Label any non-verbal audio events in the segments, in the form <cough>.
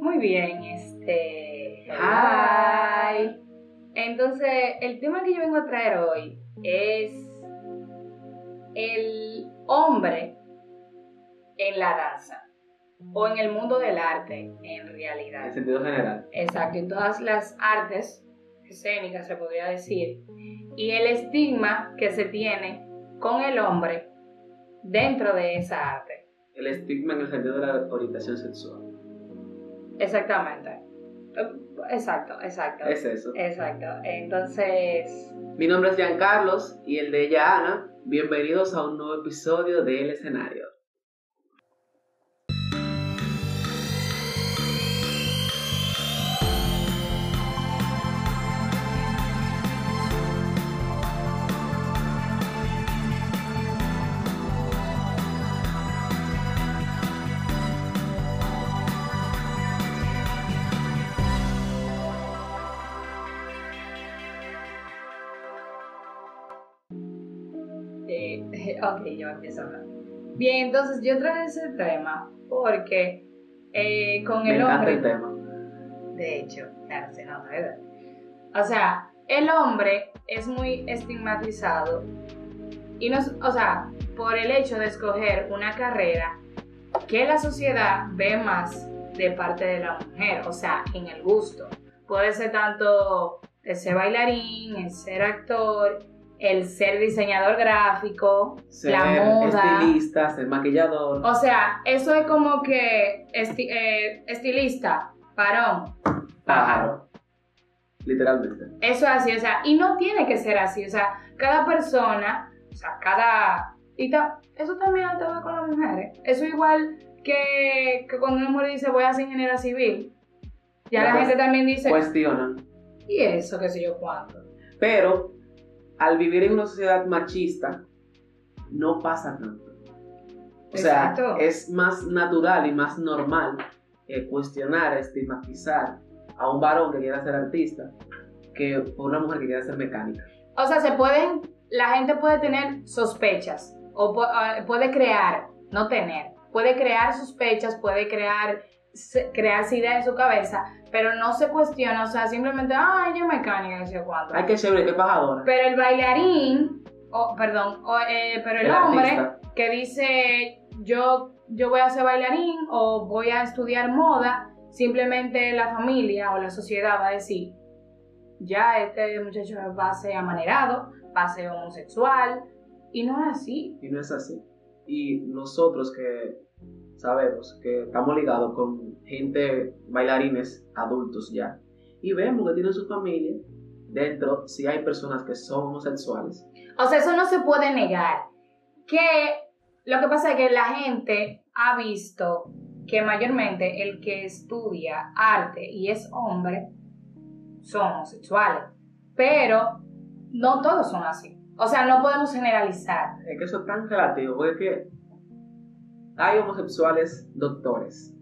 Muy bien, este. Hi. Entonces, el tema que yo vengo a traer hoy es el hombre en la danza o en el mundo del arte en realidad. En sentido general. Exacto, en todas las artes escénicas se podría decir. Y el estigma que se tiene con el hombre dentro de esa arte. El estigma en el sentido de la orientación sexual. Exactamente. Exacto, exacto. Es eso. Exacto. Entonces, Mi nombre es Giancarlos y el de ella Ana. Bienvenidos a un nuevo episodio de El Escenario. Ok, yo empiezo a hablar. Bien, entonces yo traje ese tema porque eh, con Me el encanta hombre... el tema. De hecho, claro, se nota, ¿verdad? O sea, el hombre es muy estigmatizado y no, o sea, por el hecho de escoger una carrera que la sociedad ve más de parte de la mujer, o sea, en el gusto. Puede ser tanto el ser bailarín, el ser actor, el ser diseñador gráfico, Ser la moda. estilista, ser maquillador. O sea, eso es como que esti- eh, estilista, varón, pájaro. Literalmente. Eso es así, o sea, y no tiene que ser así, o sea, cada persona, o sea, cada... Y ta- eso también te va con las mujeres. Eso igual que, que cuando una mujer dice voy a ser ingeniera civil, ya la Pues- gente también dice, Cuestionan. ¿y eso qué sé yo cuánto? Pero al vivir en una sociedad machista, no pasa tanto. O sea, es más natural y más normal eh, cuestionar, estigmatizar a un varón que quiera ser artista que por una mujer que quiera ser mecánica. O sea, se pueden, la gente puede tener sospechas o eh, puede crear, no tener, puede crear sospechas, puede crear, crearse ideas en su cabeza, pero no se cuestiona, o sea, simplemente, ah, ella es mecánica, no sé cuánto. Ay, qué chévere, qué pajadora. Pero el bailarín, o perdón, o, eh, pero el, El hombre artista. que dice, yo, yo voy a ser bailarín o voy a estudiar moda, simplemente la familia o la sociedad va a decir, ya este muchacho va a ser amanerado, va a ser homosexual, y no es así. Y no es así. Y nosotros que sabemos que estamos ligados con gente, bailarines adultos ya, y vemos que tienen su familia, dentro si hay personas que son homosexuales, O sea, eso no se puede negar. Que lo que pasa es que la gente ha visto que mayormente el que estudia arte y es hombre son homosexuales. Pero no todos son así. O sea, no podemos generalizar. es que eso es tan relativo, porque es que hay homosexuales doctores,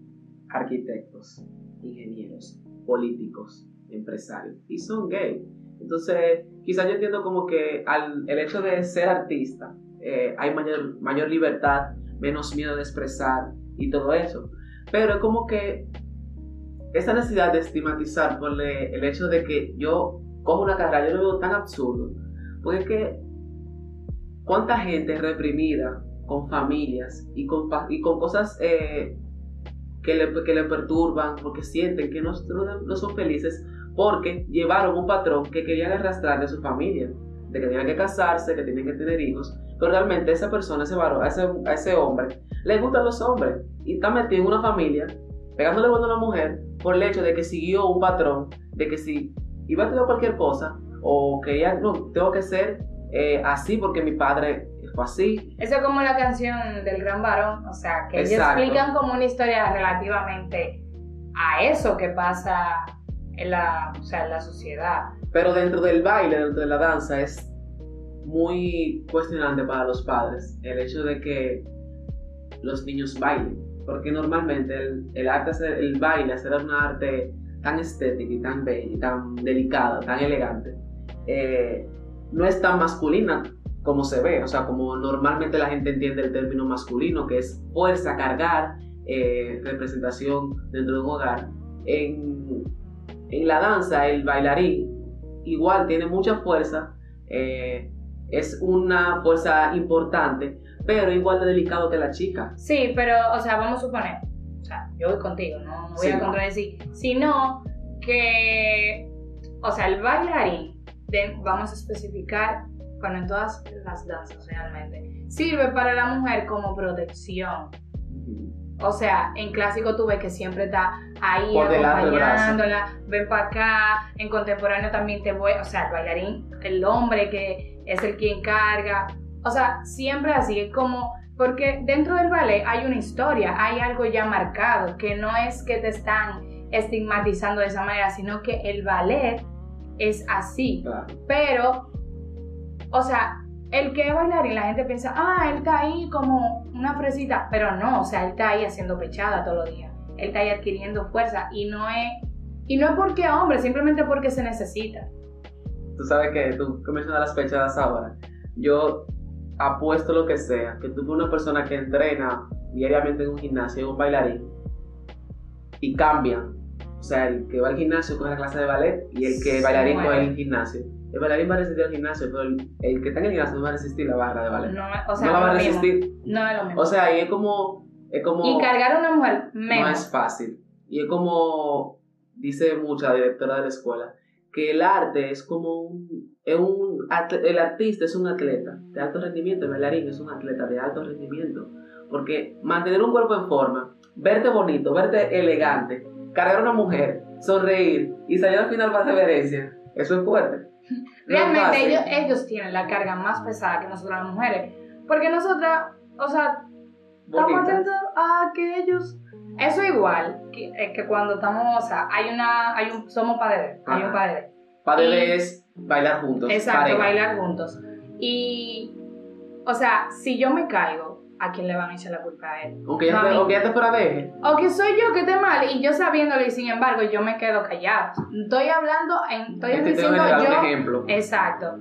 arquitectos, ingenieros, políticos, empresarios, y son gay. Entonces, quizás yo entiendo como que al, el hecho de ser artista, eh, hay mayor, mayor libertad, menos miedo de expresar y todo eso. Pero es como que esa necesidad de estigmatizar por el hecho de que yo cojo una carrera, yo lo veo tan absurdo. Porque es que, ¿cuánta gente reprimida con familias y con, y con cosas eh, que, le, que le perturban porque sienten que no, no, son felices porque llevaron un patrón que querían arrastrar de su familia? De que tenían que casarse, que tienen que tener hijos. Pero realmente esa persona, ese varón, ese, ese hombre, le gustan los hombres y está metido en una familia, pegándole bueno a una mujer por el hecho de que siguió un patrón, de que si iba a estudiar cualquier cosa, o que ya no, tengo que ser eh, así porque mi padre fue así. Eso es como la canción del gran varón. O sea, que ellos Exacto. explican como una historia relativamente a eso que pasa en la, o sea, en la sociedad. Pero dentro del baile, dentro de la danza, es muy cuestionante para los padres el hecho de que los niños bailen. Porque normalmente el, el arte, hacer- el baile, hacer una arte tan estética y tan bella y tan delicada, tan elegante, eh, no es tan masculina como se ve, o sea, como normalmente la gente entiende el término masculino, que es fuerza, cargar, eh, representación dentro de un hogar. en, en la danza el bailarín igual tiene mucha fuerza, eh, es una fuerza importante, pero igual de delicado que la chica. Sí, pero, o sea, vamos a suponer, o sea, yo voy contigo, no, no voy Sí. a contradecir, sino que, o sea, el bailarín, de- vamos a especificar, bueno, en todas las danzas realmente, sirve para la mujer como protección. O sea, en clásico tú ves que siempre está ahí Por acompañándola, ven para acá, en contemporáneo también te voy, o sea, el bailarín, el hombre que es el quien carga, o sea, siempre así, es como, porque dentro del ballet hay una historia, hay algo ya marcado, que no es que te están estigmatizando de esa manera, sino que el ballet es así, Claro. pero, o sea, el que es bailarín, la gente piensa, ah, él está ahí como una fresita, pero no, o sea, él está ahí haciendo pechada todos los días. Él está ahí adquiriendo fuerza y no es, y no es porque hombre, simplemente porque se necesita. Tú sabes que tú que mencionas las pechadas ahora. Yo apuesto lo que sea, que tú una persona que entrena diariamente en un gimnasio, un bailarín, y cambian. O sea, el que va al gimnasio coge la clase de ballet y el que bailarín coge el gimnasio. El bailarín va a resistir al gimnasio, pero el, el que está en el gimnasio no va a resistir la barra de ballet. No, No, o sea, la va a no mismo. resistir. No es lo mismo. O sea, y es como. Es como y cargar a una mujer no es fácil. Y es como dice mucha directora de la escuela, que el arte es como un, es un el artista es un atleta de alto rendimiento, el bailarín es un atleta de alto rendimiento, porque mantener un cuerpo en forma, verte bonito, verte elegante, cargar a una mujer, sonreír y salir al final para reverencia, eso es fuerte. Es <laughs> Realmente ellos, ellos tienen la carga más pesada que nosotras las mujeres. Porque nosotras, o sea, estamos atentos a que ellos eso igual que, que cuando estamos o sea hay una hay un somos padres hay un padre Padre es bailar juntos. exacto pareja. bailar juntos y o sea si yo me caigo a quién le van a echar la culpa a él Aunque ya, No, a te, mí. aunque ya te fuera deje. o que soy yo que esté mal y yo sabiéndolo y sin embargo yo me quedo callada estoy hablando en, estoy Este te diciendo yo un ejemplo. Exacto.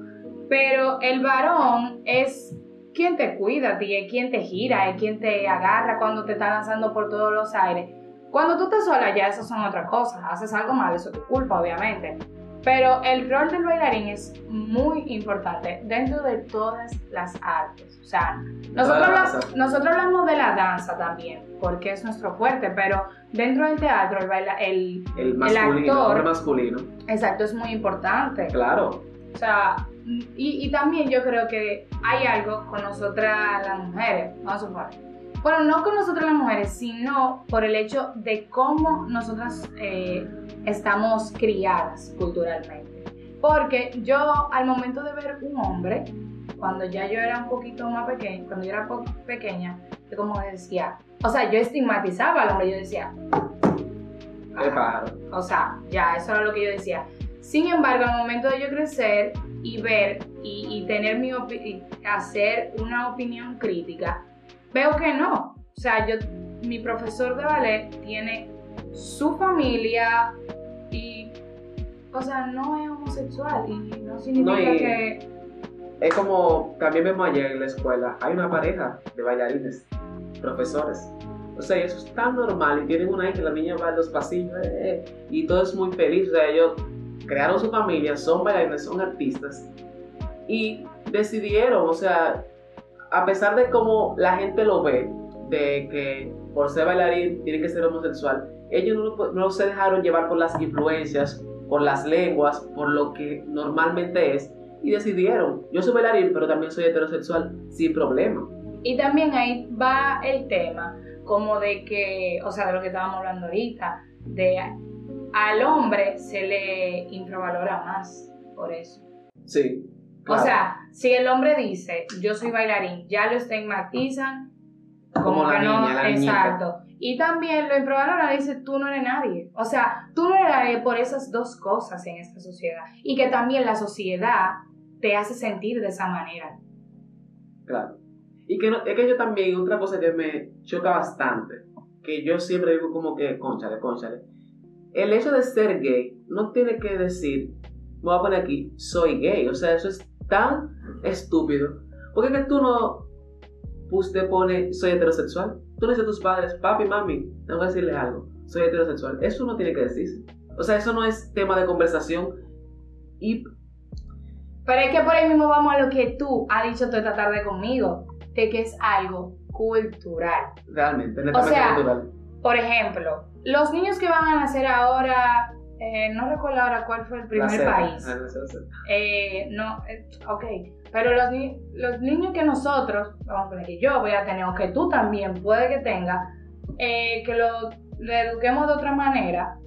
Pero el varón es quien te cuida a ti, es quien te gira, es quien te agarra cuando te está lanzando por todos los aires. Cuando tú estás sola ya eso son otras cosas. Haces algo mal, eso es tu culpa, obviamente. Pero el rol del bailarín es muy importante dentro de todas las artes. O sea, nosotros, nosotros hablamos de la danza también, porque es nuestro fuerte, pero dentro del teatro el, baila- el El masculino, el actor- hombre masculino. exacto es muy importante. Claro. O sea, y, y también yo creo que hay algo con nosotras las mujeres, vamos a suponer. Bueno, no con nosotras las mujeres, sino por el hecho de cómo nosotras eh, estamos criadas culturalmente. Porque yo al momento de ver un hombre, cuando ya yo era un poquito más pequeña, cuando yo era pequeña, yo como decía, o sea, yo estigmatizaba al hombre, yo decía, pájaro. o sea, ya, eso era lo que yo decía. Sin embargo, al momento de yo crecer y ver y, y tener mi y hacer una opinión crítica, veo que no. O sea, yo, mi profesor de ballet tiene su familia y, o sea, no es homosexual y no significa No, y- que... Es como también vemos ayer en la escuela, hay una pareja de bailarines, profesores. O sea, eso es tan normal y tienen una hija, la niña va en los pasillos eh, eh, y todo es muy feliz. O sea, ellos crearon su familia, son bailarines, son artistas y decidieron, o sea, a pesar de cómo la gente lo ve, de que por ser bailarín tiene que ser homosexual, ellos no, se dejaron llevar por las influencias, por las lenguas, por lo que normalmente es y decidieron, yo soy bailarín, pero también soy heterosexual, sin problema. Y también ahí va el tema como de que, o sea, de lo que estábamos hablando ahorita, de al hombre se le infravalora más por eso. Sí. O sea, si el hombre dice, yo soy bailarín, ya lo estigmatizan Como la que no, la exacto. Y también lo infravaloran, dice, tú no eres nadie. O sea, tú no eres nadie por esas dos cosas en esta sociedad. Y que también la sociedad te hace sentir de esa manera. Claro. Y que no- es que yo también, otra cosa que me choca bastante, que yo siempre digo como que, conchale, conchale, el hecho de ser gay no tiene que decir, me voy a poner aquí, soy gay. O sea, eso es tan estúpido. Porque que tú no te pones, soy heterosexual. Tú le dices a tus padres, papi, mami, tengo que decirle algo. soy heterosexual. Eso no tiene que decirse. O sea, eso no es tema de conversación. Y Pero es que por ahí mismo vamos a lo que tú has dicho toda esta tarde conmigo, de que es algo cultural. realmente, netamente sea, cultural. Por ejemplo, los niños que van a nacer ahora, eh, no recuerdo ahora cuál fue el primer país. Ah, no. Eh, no, eh, ok, pero los, ni- los niños que nosotros, vamos a poner que yo voy a tener, o que tú también puede que tengas, eh, que lo, lo eduquemos de otra manera.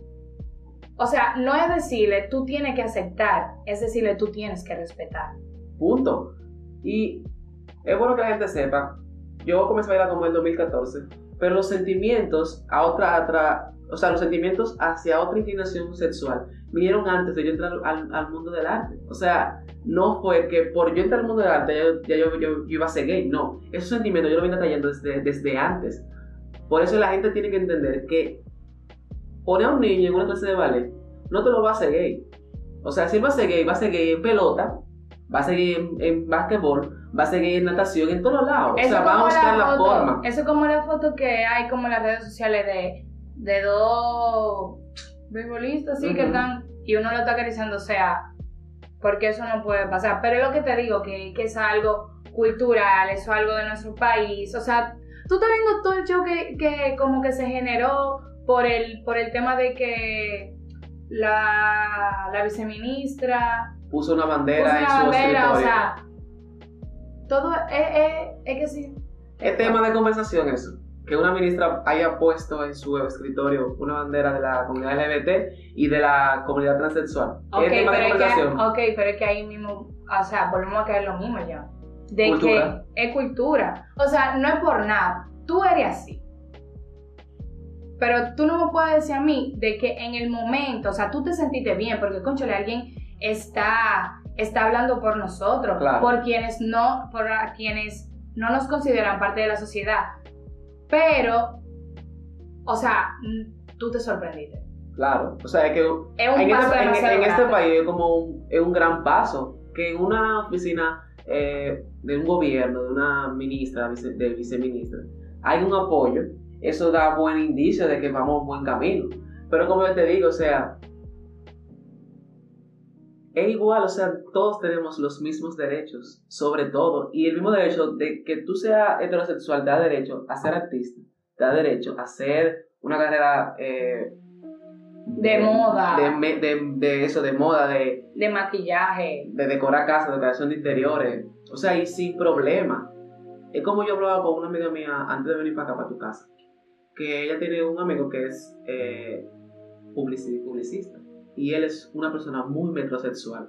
O sea, no es decirle tú tienes que aceptar, es decirle tú tienes que respetar. Punto. Y es bueno que la gente sepa, yo comencé a bailar como en el 2014, pero los sentimientos a otra, otra- o sea, los sentimientos hacia otra inclinación sexual vinieron antes de yo entrar al, al mundo del arte. O sea, no fue que por yo entrar al mundo del arte ya, yo, ya yo, yo- yo iba a ser gay, no. Esos sentimientos yo lo vine trayendo desde, desde antes. Por eso la gente tiene que entender que poner a un niño en una clase de ballet no te lo va a hacer gay. O sea, si va a ser gay, va a ser gay en pelota, va a ser gay en, en básquetbol, va a ser gay en natación, en todos lados. O sea, va a buscar la, foto- forma. Eso es como la foto que hay como en las redes sociales de, de dos beisbolistas, sí, que están, y uno lo está acariciando, o sea, porque eso no puede pasar. Pero es lo que te digo, que, que es algo cultural, eso es algo de nuestro país. O sea, tú estás viendo todo el show que, que como que se generó por el, por el tema de que la, la viceministra Puso una bandera puso en una su bandera, o sea, todo es, es, es que sí. Es tema de conversación eso. Que una ministra haya puesto en su escritorio una bandera de la comunidad LGBT y de la comunidad transexual. Ok, es pero es que, conversación. ok, pero es que ahí mismo, o sea, volvemos a caer lo mismo ya. De Cultura. que es cultura. O sea, no es por nada. Tú eres así. Pero tú no me puedes decir a mí de que en el momento, o sea, tú te sentiste bien, porque, conchale, alguien está, está hablando por nosotros, Claro. por quienes no, por a quienes no nos consideran parte de la sociedad. Pero, o sea, tú te sorprendiste. Claro. O sea, es que Es un en, paso este, en- este país es como un, es un gran paso que en una oficina eh, de un gobierno, de una ministra, vice- de viceministra, hay un apoyo, eso da buen indicio de que vamos buen camino. Pero como yo te digo, o sea, es igual, o sea, todos tenemos los mismos derechos, sobre todo, y el mismo derecho de que tú seas heterosexual te da derecho a ser artista, da derecho a hacer una carrera eh, De moda. de, de- de eso, de moda, de, de maquillaje. de decorar casas, decoración de interiores, o sea, y sin problema. Es como yo hablaba con una amiga mía antes de venir para acá, para tu casa, que ella tiene un amigo que es eh, publici- publicista, y él es una persona muy metrosexual,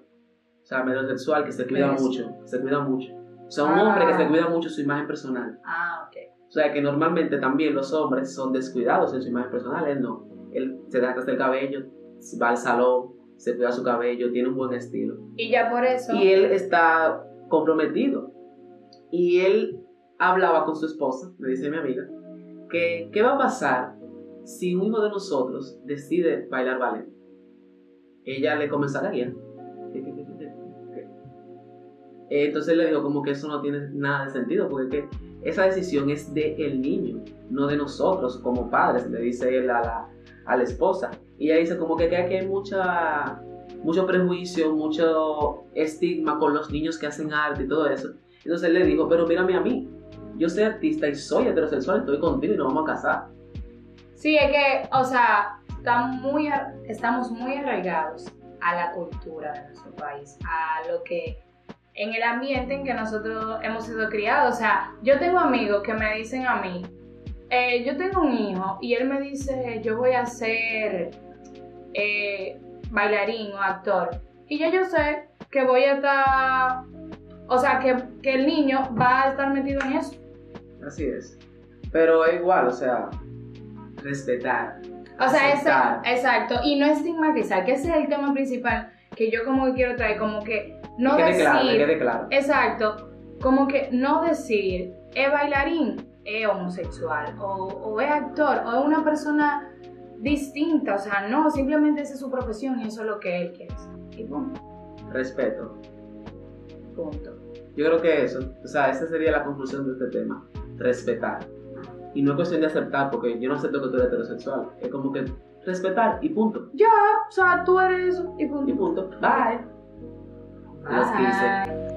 o sea, metrosexual que se cuida Eso. mucho, se cuida mucho. O sea, un Ah. hombre que se cuida mucho su imagen personal. Ah, ok. O sea, que normalmente también los hombres son descuidados en su imagen personal, él no. Él se deja crecer el cabello, va al salón, se cuida su cabello, tiene un buen estilo. Y ya por eso. Y él está comprometido. Y él hablaba con su esposa, me dice mi amiga, que qué va a pasar si uno de nosotros decide bailar ballet. Ella le comenzó a Entonces le dijo como que eso no tiene nada de sentido, porque que esa decisión es de el niño, no de nosotros como padres, le dice él a la, a la esposa. Y ella dice como que, que aquí hay mucha, mucho prejuicio, mucho estigma con los niños que hacen arte y todo eso. Entonces él le dijo, pero mírame a mí, yo soy artista y soy heterosexual, estoy contigo y nos vamos a casar. Sí, es que, o sea, está muy, estamos muy arraigados a la cultura de nuestro país, a lo que en el ambiente en que nosotros hemos sido criados. O sea, yo tengo amigos que me dicen a mí, eh, yo tengo un hijo y él me dice, yo voy a ser eh, bailarín o actor. Y ya yo sé que voy a estar, o sea, que, que el niño va a estar metido en eso. Así es. Pero igual, o sea, respetar. O sea, exacto, y no estigmatizar, que ese es el tema principal que yo como que quiero traer, como que no que quede decir, claro, que quede claro. exacto, como que no decir, es bailarín, es homosexual, o, o es actor, o es una persona distinta, o sea, no, simplemente esa es su profesión y eso es lo que él quiere. Y punto. Respeto. punto. Yo creo que eso, o sea, esa sería la conclusión de este tema. Respetar. Y no es cuestión de aceptar, porque yo no acepto que tú eres heterosexual. Es como que respetar y punto. Ya, o sea, tú eres eso y punto. Y punto. Bye. A las 15. Bye.